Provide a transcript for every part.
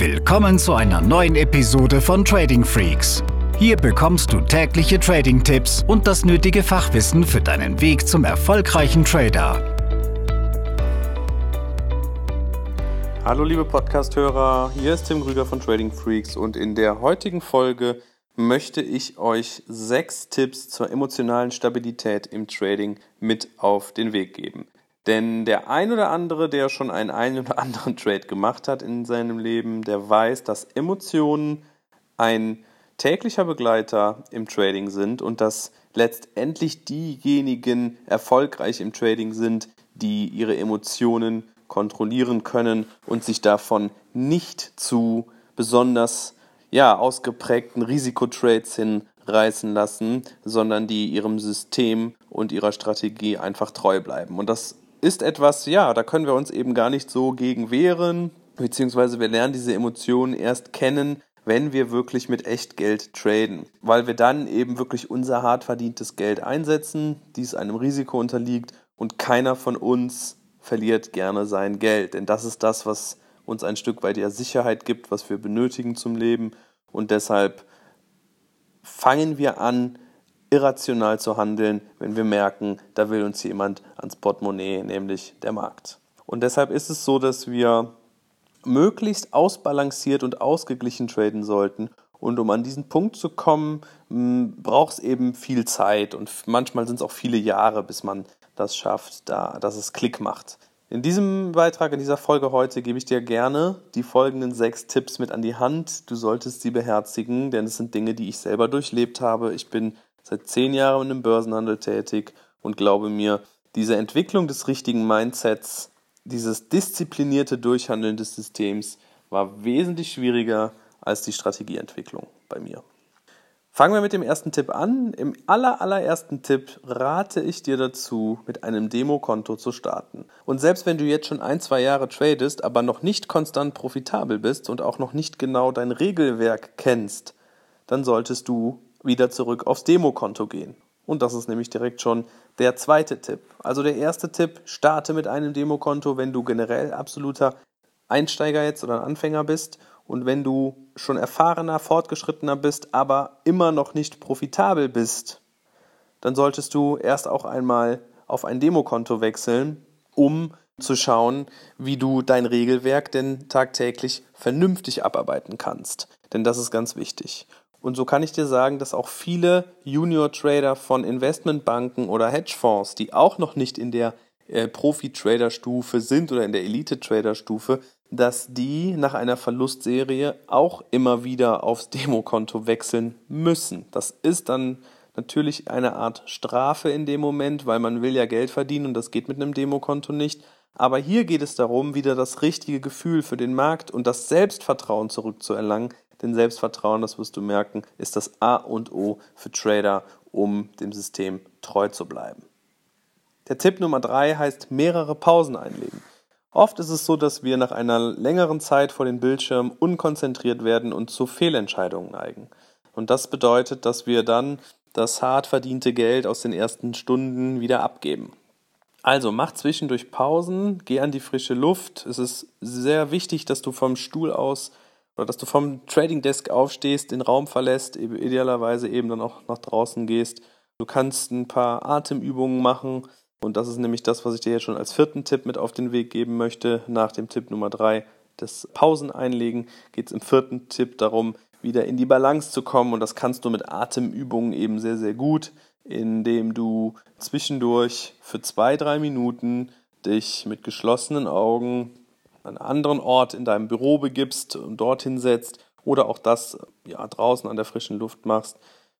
Willkommen zu einer neuen Episode von Trading Freaks. Hier bekommst du tägliche Trading-Tipps und das nötige Fachwissen für deinen Weg zum erfolgreichen Trader. Hallo liebe Podcast-Hörer, hier ist Tim Krüger von Trading Freaks und in der heutigen Folge möchte ich euch sechs Tipps zur emotionalen Stabilität im Trading mit auf den Weg geben. Denn der ein oder andere, der schon einen ein oder anderen Trade gemacht hat in seinem Leben, der weiß, dass Emotionen ein täglicher Begleiter im Trading sind und dass letztendlich diejenigen erfolgreich im Trading sind, die ihre Emotionen kontrollieren können und sich davon nicht zu besonders ja, ausgeprägten Risikotrades hinreißen lassen, sondern die ihrem System und ihrer Strategie einfach treu bleiben. Und das ist etwas, ja, da können wir uns eben gar nicht so gegen wehren, beziehungsweise wir lernen diese Emotionen erst kennen, wenn wir wirklich mit Echtgeld traden, weil wir dann eben wirklich unser hart verdientes Geld einsetzen, dies einem Risiko unterliegt und keiner von uns verliert gerne sein Geld, denn das ist das, was uns ein Stück weit ja Sicherheit gibt, was wir benötigen zum Leben. Und deshalb fangen wir an, irrational zu handeln, wenn wir merken, da will uns jemand ans Portemonnaie, nämlich der Markt. Und deshalb ist es so, dass wir möglichst ausbalanciert und ausgeglichen traden sollten. Und um an diesen Punkt zu kommen, braucht es eben viel Zeit und manchmal sind es auch viele Jahre, bis man das schafft, da, dass es Klick macht. In diesem Beitrag, in dieser Folge heute, gebe ich dir gerne die folgenden sechs Tipps mit an die Hand. Du solltest sie beherzigen, denn es sind Dinge, die ich selber durchlebt habe. Ich bin seit zehn Jahren im Börsenhandel tätig und glaube mir, diese Entwicklung des richtigen Mindsets, dieses disziplinierte Durchhandeln des Systems war wesentlich schwieriger als die Strategieentwicklung bei mir. Fangen wir mit dem ersten Tipp an. Im aller, allerersten Tipp rate ich dir dazu, mit einem Demokonto zu starten. Und selbst wenn du jetzt schon ein, zwei Jahre tradest, aber noch nicht konstant profitabel bist und auch noch nicht genau dein Regelwerk kennst, dann solltest du wieder zurück aufs Demokonto gehen. Und das ist nämlich direkt schon der zweite Tipp. Also der erste Tipp, starte mit einem Demokonto, wenn du generell absoluter Einsteiger jetzt oder Anfänger bist und wenn du schon erfahrener, fortgeschrittener bist, aber immer noch nicht profitabel bist, dann solltest du erst auch einmal auf ein Demokonto wechseln, um zu schauen, wie du dein Regelwerk denn tagtäglich vernünftig abarbeiten kannst. Denn das ist ganz wichtig. Und so kann ich dir sagen, dass auch viele Junior-Trader von Investmentbanken oder Hedgefonds, die auch noch nicht in der äh, Profi-Trader-Stufe sind oder in der Elite-Trader-Stufe, dass die nach einer Verlustserie auch immer wieder aufs Demokonto wechseln müssen. Das ist dann natürlich eine Art Strafe in dem Moment, weil man will ja Geld verdienen und das geht mit einem Demokonto nicht. Aber hier geht es darum, wieder das richtige Gefühl für den Markt und das Selbstvertrauen zurückzuerlangen, denn Selbstvertrauen, das wirst du merken, ist das A und O für Trader, um dem System treu zu bleiben. Der Tipp Nummer drei heißt mehrere Pausen einlegen. Oft ist es so, dass wir nach einer längeren Zeit vor den Bildschirmen unkonzentriert werden und zu Fehlentscheidungen neigen. Und das bedeutet, dass wir dann das hart verdiente Geld aus den ersten Stunden wieder abgeben. Also mach zwischendurch Pausen, geh an die frische Luft. Es ist sehr wichtig, dass du vom Stuhl aus oder dass du vom Trading Desk aufstehst, den Raum verlässt, idealerweise eben dann auch nach draußen gehst. Du kannst ein paar Atemübungen machen und das ist nämlich das, was ich dir jetzt schon als vierten Tipp mit auf den Weg geben möchte. Nach dem Tipp Nummer drei, das Pausen einlegen, geht es im vierten Tipp darum, wieder in die Balance zu kommen und das kannst du mit Atemübungen eben sehr, sehr gut, indem du zwischendurch für zwei, drei Minuten dich mit geschlossenen Augen einen anderen Ort in deinem Büro begibst und dorthin setzt oder auch das ja, draußen an der frischen Luft machst.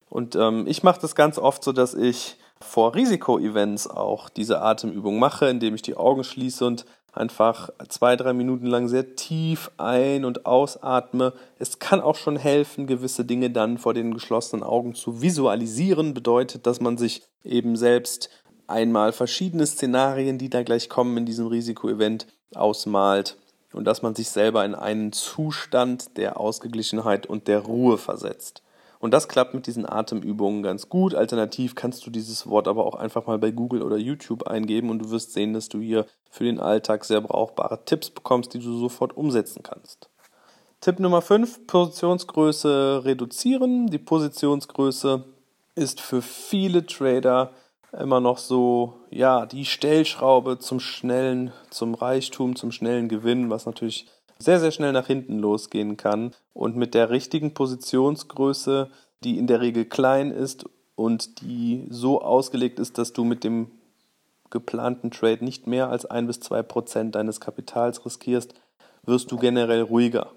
Und ähm, ich mache das ganz oft so, dass ich vor Risikoevents auch diese Atemübung mache, indem ich die Augen schließe und einfach zwei, drei Minuten lang sehr tief ein- und ausatme. Es kann auch schon helfen, gewisse Dinge dann vor den geschlossenen Augen zu visualisieren. Bedeutet, dass man sich eben selbst einmal verschiedene Szenarien, die da gleich kommen in diesem Risikoevent, ausmalt und dass man sich selber in einen Zustand der Ausgeglichenheit und der Ruhe versetzt. Und das klappt mit diesen Atemübungen ganz gut. Alternativ kannst du dieses Wort aber auch einfach mal bei Google oder YouTube eingeben und du wirst sehen, dass du hier für den Alltag sehr brauchbare Tipps bekommst, die du sofort umsetzen kannst. Tipp Nummer 5, Positionsgröße reduzieren. Die Positionsgröße ist für viele Trader immer noch so, ja, die Stellschraube zum schnellen, zum Reichtum, zum schnellen Gewinn, was natürlich sehr, sehr schnell nach hinten losgehen kann. Und mit der richtigen Positionsgröße, die in der Regel klein ist und die so ausgelegt ist, dass du mit dem geplanten Trade nicht mehr als ein bis zwei Prozent deines Kapitals riskierst, wirst du generell ruhiger.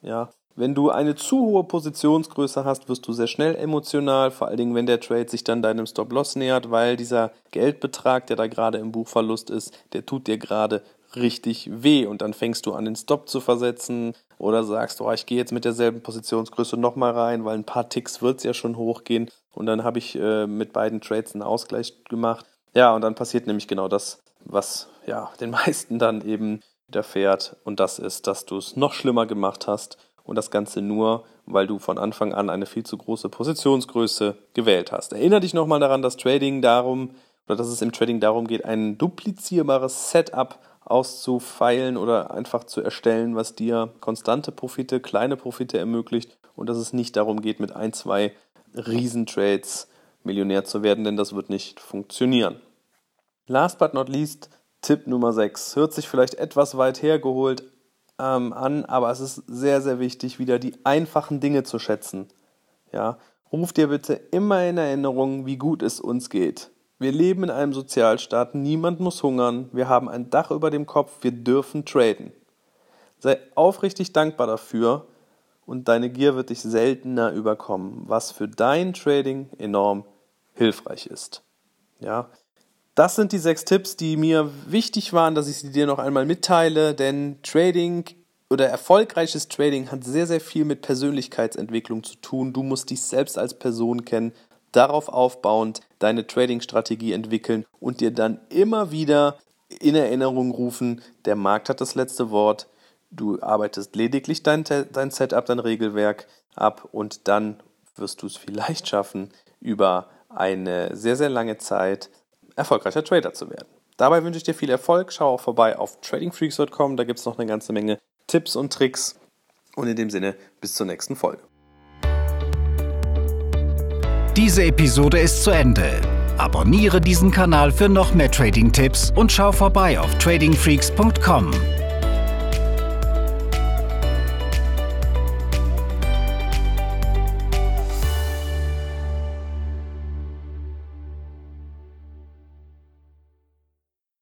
Ja, wenn du eine zu hohe Positionsgröße hast, wirst du sehr schnell emotional, vor allen Dingen, wenn der Trade sich dann deinem Stop-Loss nähert, weil dieser Geldbetrag, der da gerade im Buchverlust ist, der tut dir gerade richtig weh. Und dann fängst du an, den Stop zu versetzen oder sagst, oh, ich gehe jetzt mit derselben Positionsgröße nochmal rein, weil ein paar Ticks wird es ja schon hochgehen. Und dann habe ich äh, mit beiden Trades einen Ausgleich gemacht. Ja, und dann passiert nämlich genau das, was ja den meisten dann eben widerfährt. Und das ist, dass du es noch schlimmer gemacht hast und das Ganze nur, weil du von Anfang an eine viel zu große Positionsgröße gewählt hast. Erinnere dich nochmal daran, dass Trading darum, oder dass es im Trading darum geht, ein duplizierbares Setup auszufeilen oder einfach zu erstellen, was dir konstante Profite, kleine Profite ermöglicht und dass es nicht darum geht, mit ein, zwei Riesentrades Millionär zu werden, denn das wird nicht funktionieren. Last but not least, Tipp Nummer 6. Hört sich vielleicht etwas weit hergeholt, ähm, an, aber es ist sehr, sehr wichtig, wieder die einfachen Dinge zu schätzen. Ja, ruf dir bitte immer in Erinnerung, wie gut es uns geht. Wir leben in einem Sozialstaat, niemand muss hungern, wir haben ein Dach über dem Kopf, wir dürfen traden. Sei aufrichtig dankbar dafür und deine Gier wird dich seltener überkommen, was für dein Trading enorm hilfreich ist. Ja, das sind die sechs Tipps, die mir wichtig waren, dass ich sie dir noch einmal mitteile, denn Trading oder erfolgreiches Trading hat sehr, sehr viel mit Persönlichkeitsentwicklung zu tun. Du musst dich selbst als Person kennen, darauf aufbauend deine Trading-Strategie entwickeln und dir dann immer wieder in Erinnerung rufen, der Markt hat das letzte Wort, du arbeitest lediglich dein, dein Setup, dein Regelwerk ab und dann wirst du es vielleicht schaffen, über eine sehr, sehr lange Zeit erfolgreicher Trader zu werden. Dabei wünsche ich dir viel Erfolg. Schau auch vorbei auf tradingfreaks.com. Da gibt es noch eine ganze Menge Tipps und Tricks. Und in dem Sinne, bis zur nächsten Folge. Diese Episode ist zu Ende. Abonniere diesen Kanal für noch mehr Trading-Tipps und schau vorbei auf tradingfreaks.com.